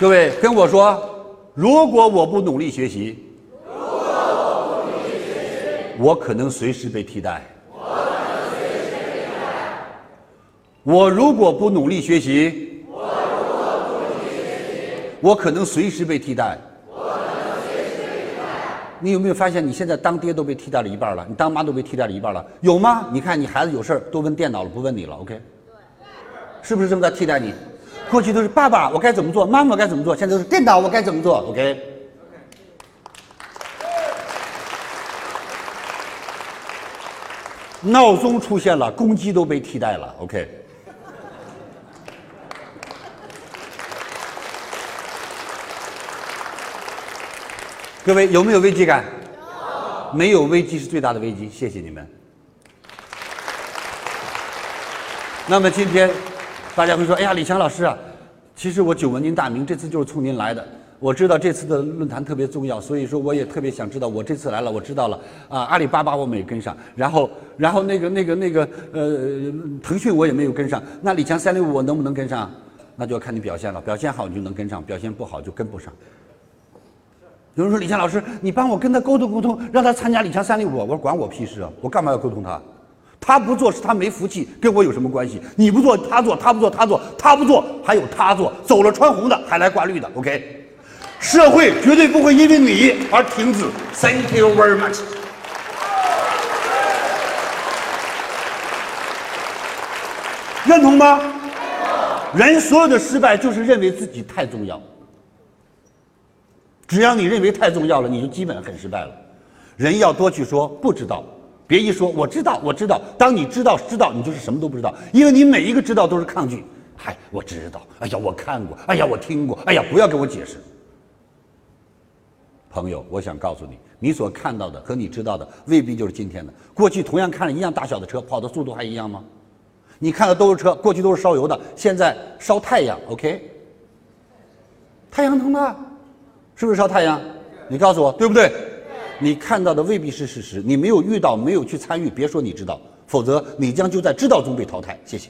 各位跟我说，如果我不努力学习，我可能随时被替代。我如果不努力学习，我可能随时被替代。你有没有发现，你现在当爹都被替代了一半了，你当妈都被替代了一半了？有吗？你看，你孩子有事儿都问电脑了，不问你了。OK，是不是正在替代你？过去都是爸爸，我该怎么做？妈妈该怎么做？现在都是电脑，我该怎么做？OK。闹钟出现了，公鸡都被替代了。OK。各位有没有危机感？没有危机是最大的危机。谢谢你们。那么今天，大家会说：“哎呀，李强老师啊，其实我久闻您大名，这次就是冲您来的。我知道这次的论坛特别重要，所以说我也特别想知道。我这次来了，我知道了啊，阿里巴巴我没跟上，然后，然后那个那个那个呃，腾讯我也没有跟上。那李强三六五我能不能跟上？那就要看你表现了。表现好你就能跟上，表现不好就跟不上。有人说李强老师，你帮我跟他沟通沟通，让他参加李强三六五。我说管我屁事啊！我干嘛要沟通他？他不做是他没福气，跟我有什么关系？你不做他做，他不做他做，他不做还有他做，走了穿红的还来挂绿的。OK。社会绝对不会因为你而停止。Thank you very much。认同吗？人所有的失败就是认为自己太重要。只要你认为太重要了，你就基本很失败了。人要多去说不知道，别一说我知道，我知道。当你知道知道，你就是什么都不知道，因为你每一个知道都是抗拒。嗨，我知道。哎呀，我看过。哎呀，我听过。哎呀，不要跟我解释。朋友，我想告诉你，你所看到的和你知道的未必就是今天的。过去同样看了一样大小的车，跑的速度还一样吗？你看的都是车，过去都是烧油的，现在烧太阳，OK？太阳能的，是不是烧太阳？你告诉我，对不对？你看到的未必是事实，你没有遇到，没有去参与，别说你知道，否则你将就在知道中被淘汰。谢谢。